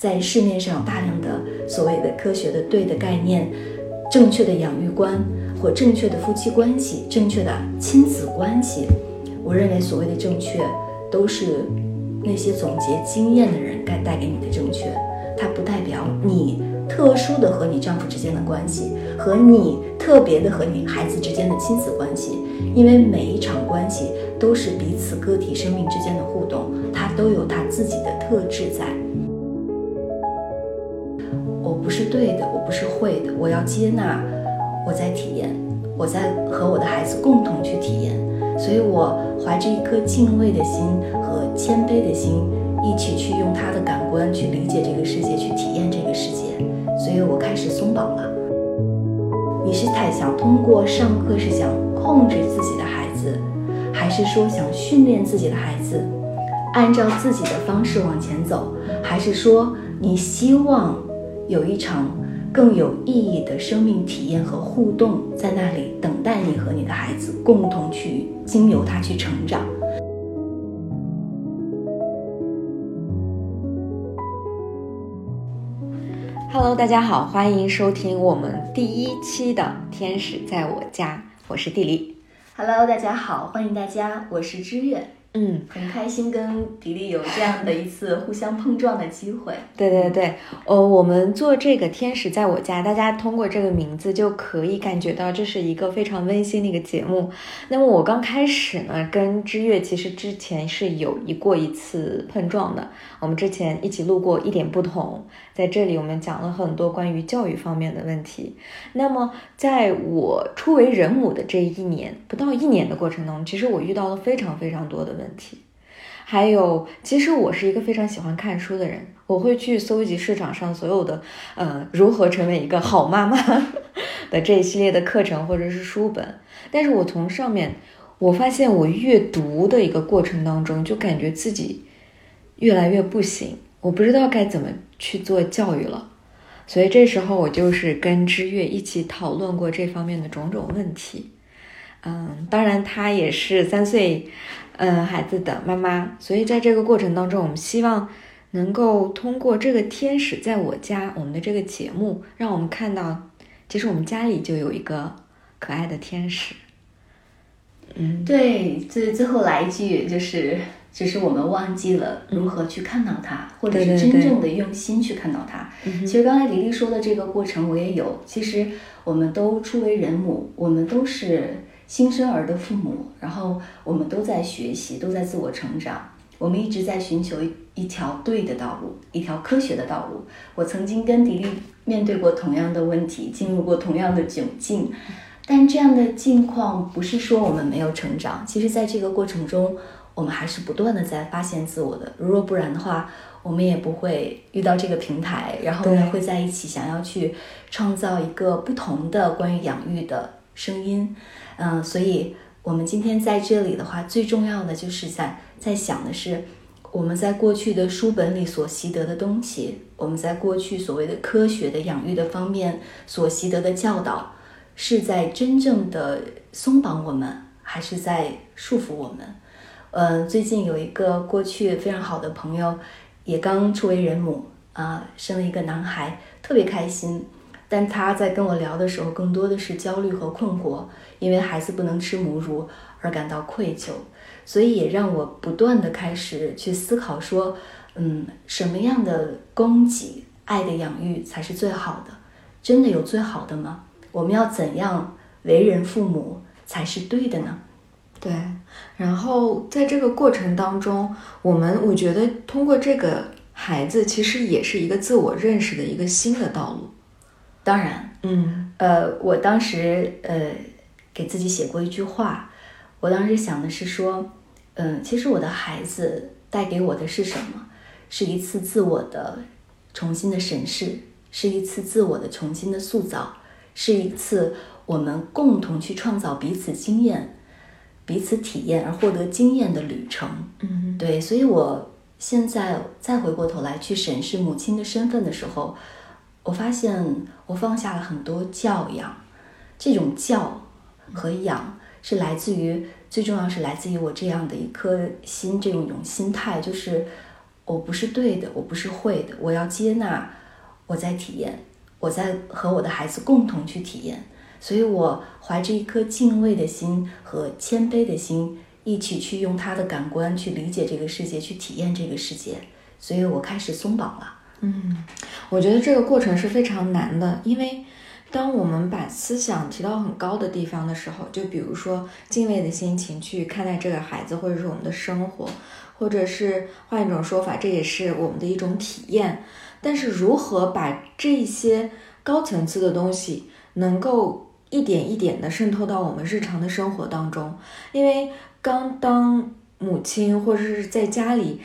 在市面上有大量的所谓的科学的对的概念、正确的养育观或正确的夫妻关系、正确的亲子关系。我认为所谓的正确，都是那些总结经验的人该带给你的正确。它不代表你特殊的和你丈夫之间的关系，和你特别的和你孩子之间的亲子关系。因为每一场关系都是彼此个体生命之间的互动，它都有它自己的特质在。不是对的，我不是会的，我要接纳我在体验，我在和我的孩子共同去体验，所以我怀着一颗敬畏的心和谦卑的心，一起去用他的感官去理解这个世界，去体验这个世界，所以我开始松绑了。你是太想通过上课是想控制自己的孩子，还是说想训练自己的孩子，按照自己的方式往前走，还是说你希望？有一场更有意义的生命体验和互动在那里等待你和你的孩子共同去经由它去成长。Hello，大家好，欢迎收听我们第一期的《天使在我家》，我是地理。Hello，大家好，欢迎大家，我是知月。嗯，很开心跟迪丽有这样的一次互相碰撞的机会。对对对，呃，我们做这个天使在我家，大家通过这个名字就可以感觉到这是一个非常温馨的一个节目。那么我刚开始呢，跟知月其实之前是有一过一次碰撞的。我们之前一起录过一点不同，在这里我们讲了很多关于教育方面的问题。那么在我初为人母的这一年不到一年的过程中，其实我遇到了非常非常多的。问题，还有，其实我是一个非常喜欢看书的人，我会去搜集市场上所有的，呃，如何成为一个好妈妈的这一系列的课程或者是书本。但是我从上面，我发现我阅读的一个过程当中，就感觉自己越来越不行，我不知道该怎么去做教育了。所以这时候我就是跟知月一起讨论过这方面的种种问题。嗯，当然，她也是三岁，嗯，孩子的妈妈，所以在这个过程当中，我们希望能够通过这个天使在我家，我们的这个节目，让我们看到，其实我们家里就有一个可爱的天使。嗯，对，最最后来一句就是，只是我们忘记了如何去看到它，或者是真正的用心去看到它。其实刚才李丽说的这个过程，我也有。其实我们都初为人母，我们都是。新生儿的父母，然后我们都在学习，都在自我成长。我们一直在寻求一条对的道路，一条科学的道路。我曾经跟迪丽面对过同样的问题，进入过同样的窘境，但这样的境况不是说我们没有成长。其实，在这个过程中，我们还是不断的在发现自我的。如若不然的话，我们也不会遇到这个平台，然后呢，会在一起想要去创造一个不同的关于养育的声音。嗯，所以我们今天在这里的话，最重要的就是在在想的是，我们在过去的书本里所习得的东西，我们在过去所谓的科学的养育的方面所习得的教导，是在真正的松绑我们，还是在束缚我们？嗯，最近有一个过去非常好的朋友，也刚初为人母啊，生了一个男孩，特别开心。但他在跟我聊的时候，更多的是焦虑和困惑，因为孩子不能吃母乳而感到愧疚，所以也让我不断的开始去思考说，嗯，什么样的供给、爱的养育才是最好的？真的有最好的吗？我们要怎样为人父母才是对的呢？对，然后在这个过程当中，我们我觉得通过这个孩子，其实也是一个自我认识的一个新的道路。当然，嗯，呃，我当时呃给自己写过一句话，我当时想的是说，嗯，其实我的孩子带给我的是什么？是一次自我的重新的审视，是一次自我的重新的塑造，是一次我们共同去创造彼此经验、彼此体验而获得经验的旅程。嗯，对，所以我现在再回过头来去审视母亲的身份的时候。我发现我放下了很多教养，这种教和养是来自于最重要是来自于我这样的一颗心，这种一种心态，就是我不是对的，我不是会的，我要接纳，我在体验，我在和我的孩子共同去体验，所以我怀着一颗敬畏的心和谦卑的心，一起去用他的感官去理解这个世界，去体验这个世界，所以我开始松绑了。嗯，我觉得这个过程是非常难的，因为当我们把思想提到很高的地方的时候，就比如说敬畏的心情去看待这个孩子，或者是我们的生活。或者是换一种说法，这也是我们的一种体验。但是，如何把这些高层次的东西能够一点一点的渗透到我们日常的生活当中？因为刚当母亲或者是在家里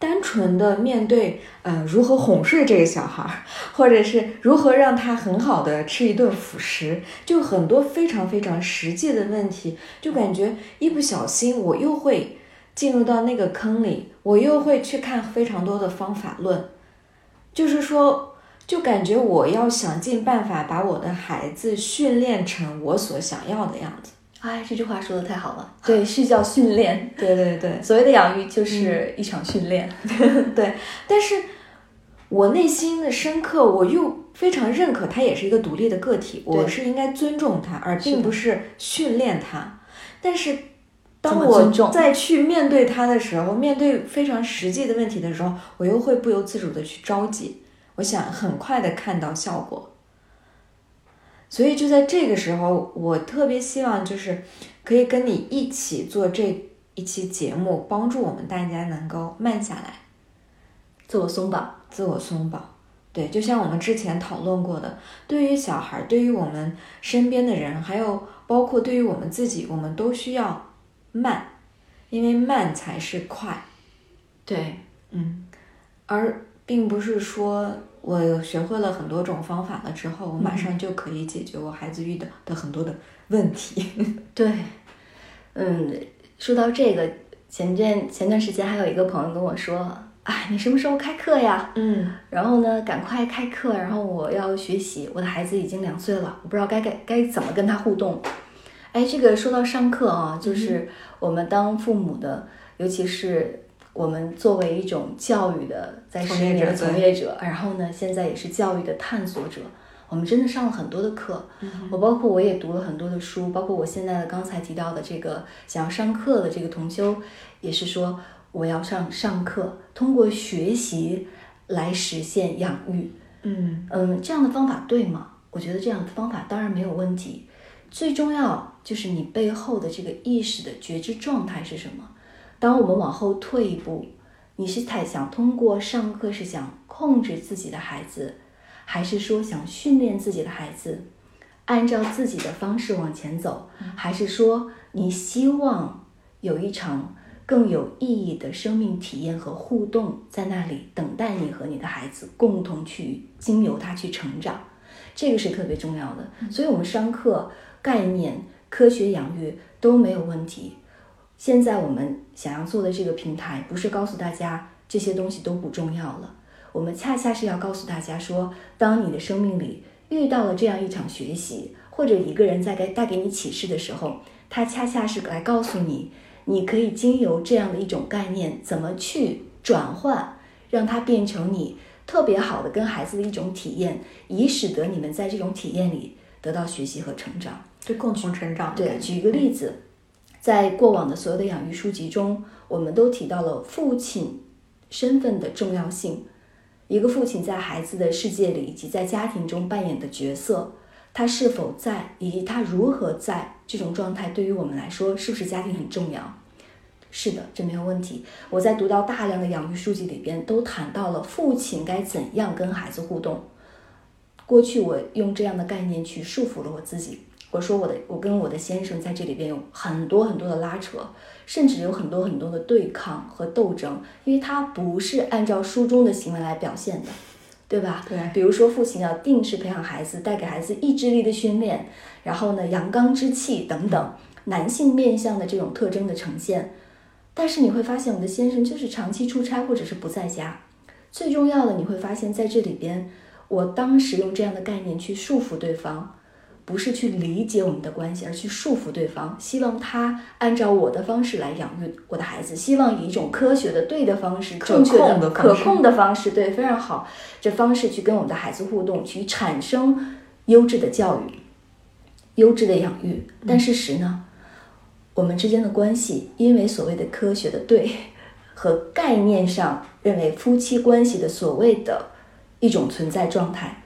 单纯的面对，呃，如何哄睡这个小孩，或者是如何让他很好的吃一顿辅食，就很多非常非常实际的问题，就感觉一不小心我又会。进入到那个坑里，我又会去看非常多的方法论，就是说，就感觉我要想尽办法把我的孩子训练成我所想要的样子。哎，这句话说的太好了，对，是叫训练。对对对，所谓的养育就是一场训练。对，但是我内心的深刻，我又非常认可他也是一个独立的个体，我是应该尊重他，而并不是训练他。但是。当我再去面对他的时候，面对非常实际的问题的时候，我又会不由自主的去着急。我想很快的看到效果，所以就在这个时候，我特别希望就是可以跟你一起做这一期节目，帮助我们大家能够慢下来，自我松绑，自我松绑。对，就像我们之前讨论过的，对于小孩，对于我们身边的人，还有包括对于我们自己，我们都需要。慢，因为慢才是快。对，嗯，而并不是说我学会了很多种方法了之后，我马上就可以解决我孩子遇到的很多的问题。对，嗯，说到这个，前段前段时间还有一个朋友跟我说：“哎，你什么时候开课呀？”嗯，然后呢，赶快开课，然后我要学习。我的孩子已经两岁了，我不知道该该该怎么跟他互动。哎，这个说到上课啊，就是我们当父母的，尤其是我们作为一种教育的在十年的从业者，然后呢，现在也是教育的探索者，我们真的上了很多的课。我包括我也读了很多的书，包括我现在的刚才提到的这个想要上课的这个同修，也是说我要上上课，通过学习来实现养育。嗯嗯，这样的方法对吗？我觉得这样的方法当然没有问题。最重要就是你背后的这个意识的觉知状态是什么？当我们往后退一步，你是太想通过上课是想控制自己的孩子，还是说想训练自己的孩子，按照自己的方式往前走，还是说你希望有一场更有意义的生命体验和互动在那里等待你和你的孩子共同去经由他去成长？这个是特别重要的。所以，我们上课。概念、科学养育都没有问题。现在我们想要做的这个平台，不是告诉大家这些东西都不重要了。我们恰恰是要告诉大家说，当你的生命里遇到了这样一场学习，或者一个人在给带给你启示的时候，他恰恰是来告诉你，你可以经由这样的一种概念，怎么去转换，让它变成你特别好的跟孩子的一种体验，以使得你们在这种体验里得到学习和成长。就共同成长。对，举一个例子，在过往的所有的养育书籍中，我们都提到了父亲身份的重要性。一个父亲在孩子的世界里以及在家庭中扮演的角色，他是否在，以及他如何在这种状态，对于我们来说，是不是家庭很重要？是的，这没有问题。我在读到大量的养育书籍里边，都谈到了父亲该怎样跟孩子互动。过去我用这样的概念去束缚了我自己。我说我的，我跟我的先生在这里边有很多很多的拉扯，甚至有很多很多的对抗和斗争，因为他不是按照书中的行为来表现的，对吧？对。比如说，父亲要定时培养孩子，带给孩子意志力的训练，然后呢，阳刚之气等等，男性面相的这种特征的呈现。但是你会发现，我的先生就是长期出差或者是不在家。最重要的，你会发现在这里边，我当时用这样的概念去束缚对方。不是去理解我们的关系，而去束缚对方，希望他按照我的方式来养育我的孩子，希望以一种科学的、对的方式、正确的、可控的方式，对，非常好，这方式去跟我们的孩子互动，去产生优质的教育、优质的养育。但事实呢，我们之间的关系，因为所谓的科学的对和概念上认为夫妻关系的所谓的一种存在状态。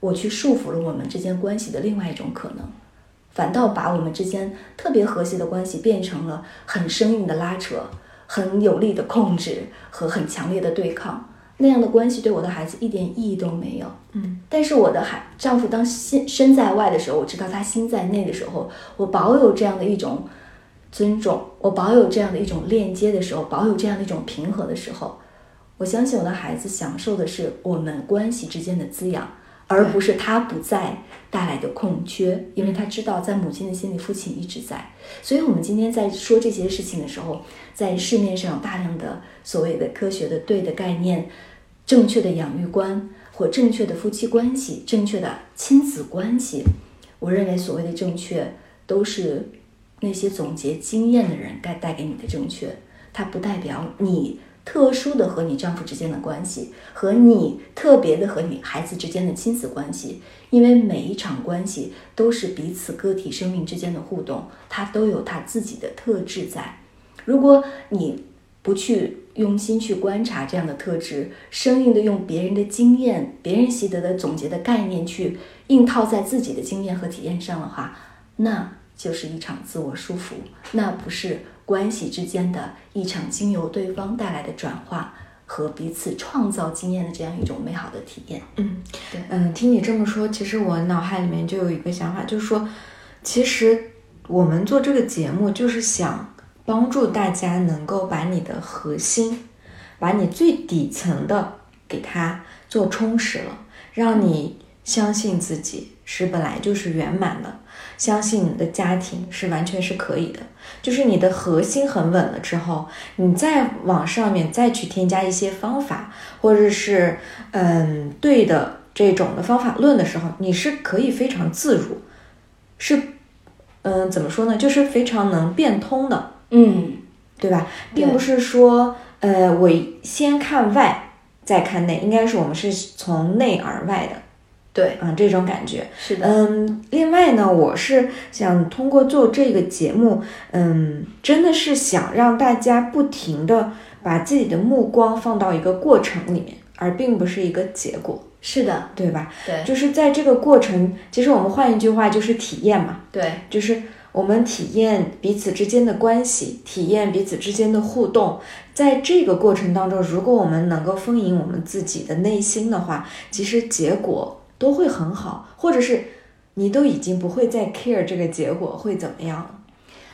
我去束缚了我们之间关系的另外一种可能，反倒把我们之间特别和谐的关系变成了很生硬的拉扯、很有力的控制和很强烈的对抗。那样的关系对我的孩子一点意义都没有。嗯，但是我的孩丈夫当心身在外的时候，我知道他心在内的时候，我保有这样的一种尊重，我保有这样的一种链接的时候，保有这样的一种平和的时候，我相信我的孩子享受的是我们关系之间的滋养。而不是他不在带来的空缺，因为他知道在母亲的心里，父亲一直在。所以，我们今天在说这些事情的时候，在市面上有大量的所谓的科学的对的概念、正确的养育观或正确的夫妻关系、正确的亲子关系。我认为所谓的正确，都是那些总结经验的人该带给你的正确，它不代表你。特殊的和你丈夫之间的关系，和你特别的和你孩子之间的亲子关系，因为每一场关系都是彼此个体生命之间的互动，它都有它自己的特质在。如果你不去用心去观察这样的特质，生硬的用别人的经验、别人习得的总结的概念去硬套在自己的经验和体验上的话，那就是一场自我束缚，那不是。关系之间的一场经由对方带来的转化和彼此创造经验的这样一种美好的体验。嗯，对，嗯，听你这么说，其实我脑海里面就有一个想法，就是说，其实我们做这个节目就是想帮助大家能够把你的核心，把你最底层的给它做充实了，让你相信自己是本来就是圆满的。相信你的家庭是完全是可以的，就是你的核心很稳了之后，你再往上面再去添加一些方法，或者是嗯对的这种的方法论的时候，你是可以非常自如，是嗯怎么说呢？就是非常能变通的，嗯，对吧？并不是说呃我先看外再看内，应该是我们是从内而外的。对，嗯，这种感觉是的，嗯，另外呢，我是想通过做这个节目，嗯，真的是想让大家不停的把自己的目光放到一个过程里面，而并不是一个结果。是的，对吧？对，就是在这个过程，其实我们换一句话就是体验嘛。对，就是我们体验彼此之间的关系，体验彼此之间的互动，在这个过程当中，如果我们能够丰盈我们自己的内心的话，其实结果。都会很好，或者是你都已经不会再 care 这个结果会怎么样了。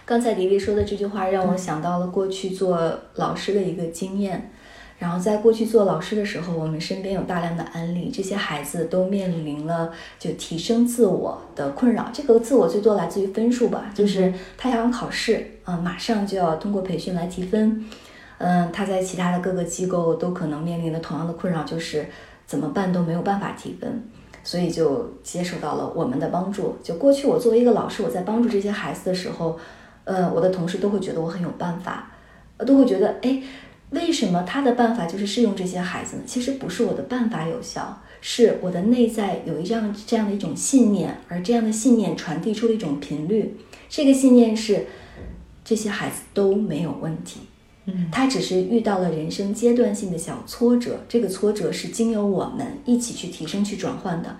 刚才迪迪说的这句话让我想到了过去做老师的一个经验。然后在过去做老师的时候，我们身边有大量的案例，这些孩子都面临了就提升自我的困扰。这个自我最多来自于分数吧，就是他想考试啊，马上就要通过培训来提分。嗯，他在其他的各个机构都可能面临的同样的困扰，就是怎么办都没有办法提分。所以就接受到了我们的帮助。就过去我作为一个老师，我在帮助这些孩子的时候，呃，我的同事都会觉得我很有办法，都会觉得，哎，为什么他的办法就是适用这些孩子呢？其实不是我的办法有效，是我的内在有一样这样的一种信念，而这样的信念传递出了一种频率。这个信念是，这些孩子都没有问题。嗯，他只是遇到了人生阶段性的小挫折，这个挫折是经由我们一起去提升、去转换的。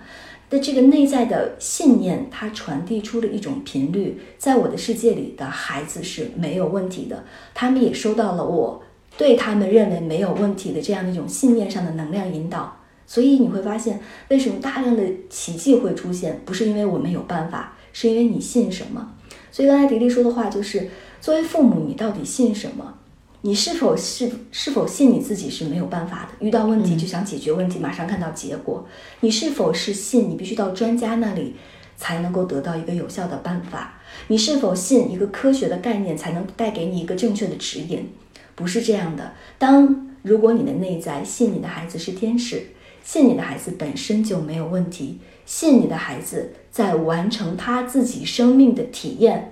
那这个内在的信念，它传递出了一种频率，在我的世界里的孩子是没有问题的，他们也收到了我对他们认为没有问题的这样的一种信念上的能量引导。所以你会发现，为什么大量的奇迹会出现，不是因为我们有办法，是因为你信什么。所以刚才迪丽说的话就是：作为父母，你到底信什么？你是否是是否信你自己是没有办法的？遇到问题就想解决问题，马上看到结果。你是否是信你必须到专家那里才能够得到一个有效的办法？你是否信一个科学的概念才能带给你一个正确的指引？不是这样的。当如果你的内在信你的孩子是天使，信你的孩子本身就没有问题，信你的孩子在完成他自己生命的体验。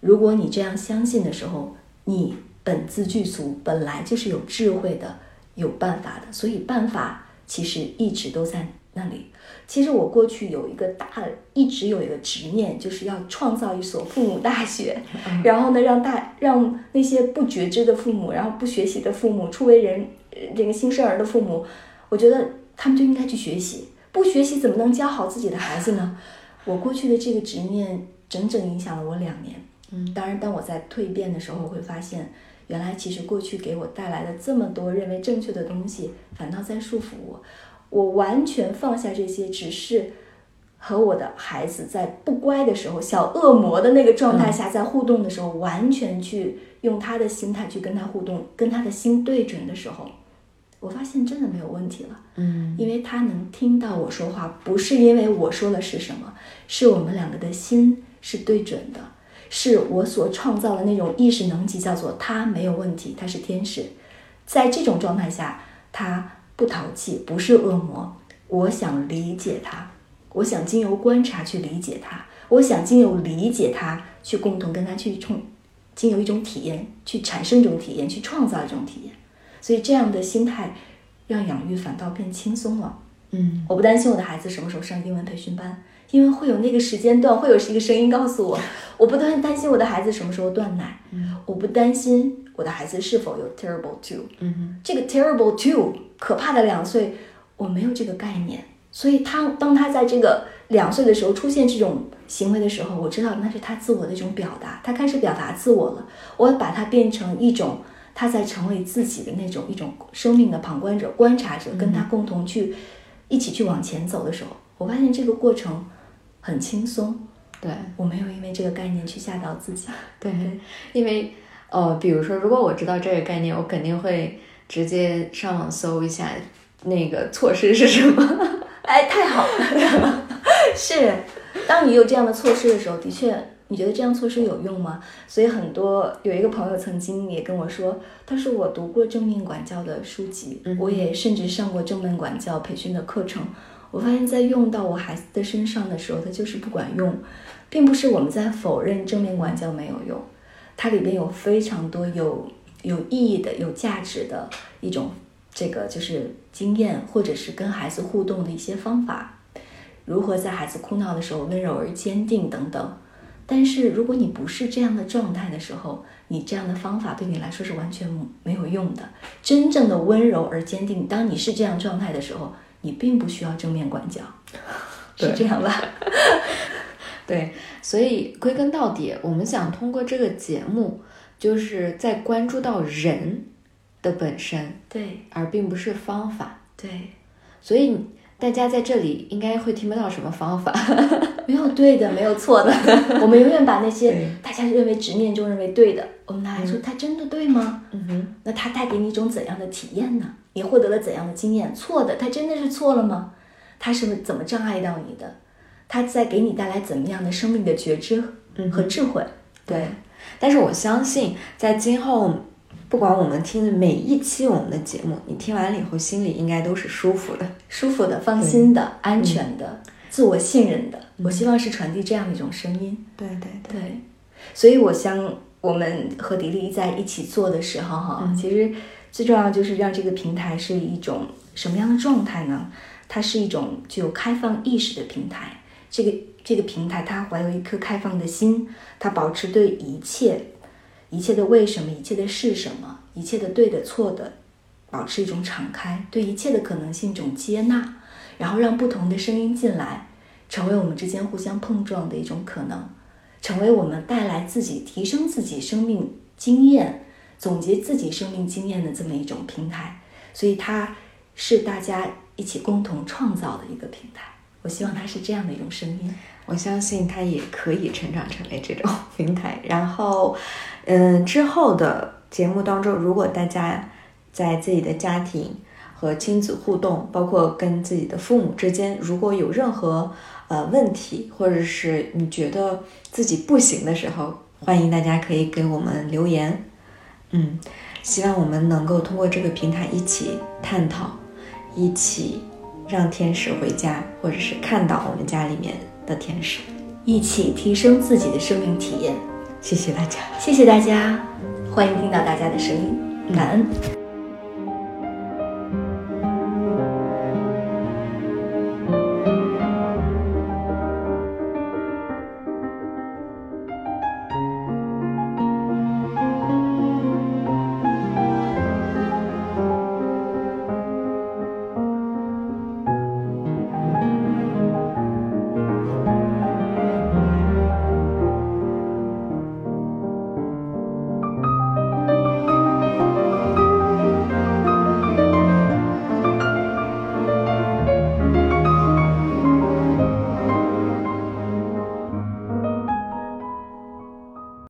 如果你这样相信的时候，你本自具足，本来就是有智慧的，有办法的。所以办法其实一直都在那里。其实我过去有一个大，一直有一个执念，就是要创造一所父母大学，然后呢，让大让那些不觉知的父母，然后不学习的父母，初为人这个新生儿的父母，我觉得他们就应该去学习，不学习怎么能教好自己的孩子呢？我过去的这个执念整整影响了我两年。嗯，当然，当我在蜕变的时候，我会发现，原来其实过去给我带来的这么多认为正确的东西，反倒在束缚我。我完全放下这些，只是和我的孩子在不乖的时候，小恶魔的那个状态下，在互动的时候，完全去用他的心态去跟他互动，跟他的心对准的时候，我发现真的没有问题了。嗯，因为他能听到我说话，不是因为我说的是什么，是我们两个的心是对准的，是我所创造的那种意识能级，叫做他没有问题，他是天使，在这种状态下，他。不淘气，不是恶魔。我想理解他，我想经由观察去理解他，我想经由理解他去共同跟他去冲，经由一种体验去产生一种体验，去创造一种体验。所以这样的心态让养育反倒变轻松了。嗯，我不担心我的孩子什么时候上英文培训班，因为会有那个时间段，会有一个声音告诉我。我不担担心我的孩子什么时候断奶，我不担心我的孩子是否有 terrible two。嗯这个 terrible two。可怕的两岁，我没有这个概念，所以他当他在这个两岁的时候出现这种行为的时候，我知道那是他自我的一种表达，他开始表达自我了。我把它变成一种他在成为自己的那种一种生命的旁观者、观察者，跟他共同去一起去往前走的时候，我发现这个过程很轻松。对我没有因为这个概念去吓到自己。对，因为呃，比如说，如果我知道这个概念，我肯定会。直接上网搜一下那个措施是什么？哎，太好了！是，当你有这样的措施的时候，的确，你觉得这样措施有用吗？所以很多有一个朋友曾经也跟我说，他说我读过正面管教的书籍，我也甚至上过正面管教培训的课程。我发现，在用到我孩子的身上的时候，它就是不管用，并不是我们在否认正面管教没有用，它里边有非常多有。有意义的、有价值的一种，这个就是经验，或者是跟孩子互动的一些方法，如何在孩子哭闹的时候温柔而坚定等等。但是如果你不是这样的状态的时候，你这样的方法对你来说是完全没有用的。真正的温柔而坚定，当你是这样状态的时候，你并不需要正面管教，是这样吧？对，所以归根到底，我们想通过这个节目。就是在关注到人的本身，对，而并不是方法，对，所以大家在这里应该会听不到什么方法，没有对的，没有错的，我们永远把那些大家认为执念中认为对的，我们拿来说，它真的对吗？嗯哼，那它带给你一种怎样的体验呢？你获得了怎样的经验？错的，它真的是错了吗？它是怎么障碍到你的？它在给你带来怎么样的生命的觉知和智慧？对。但是我相信，在今后，不管我们听的每一期我们的节目，你听完了以后，心里应该都是舒服的、舒服的、放心的、安全的、自我信任的。我希望是传递这样的一种声音。对对对，所以我想，我们和迪丽在一起做的时候，哈，其实最重要就是让这个平台是一种什么样的状态呢？它是一种具有开放意识的平台。这个。这个平台，它怀有一颗开放的心，它保持对一切、一切的为什么、一切的是什么、一切的对的错的，保持一种敞开，对一切的可能性一种接纳，然后让不同的声音进来，成为我们之间互相碰撞的一种可能，成为我们带来自己提升自己生命经验、总结自己生命经验的这么一种平台。所以，它是大家一起共同创造的一个平台。我希望它是这样的一种声音。我相信它也可以成长成为这种 平台。然后，嗯，之后的节目当中，如果大家在自己的家庭和亲子互动，包括跟自己的父母之间，如果有任何呃问题，或者是你觉得自己不行的时候，欢迎大家可以给我们留言。嗯，希望我们能够通过这个平台一起探讨，一起让天使回家，或者是看到我们家里面的天使，一起提升自己的生命体验。谢谢大家，谢谢大家，欢迎听到大家的声音，感恩。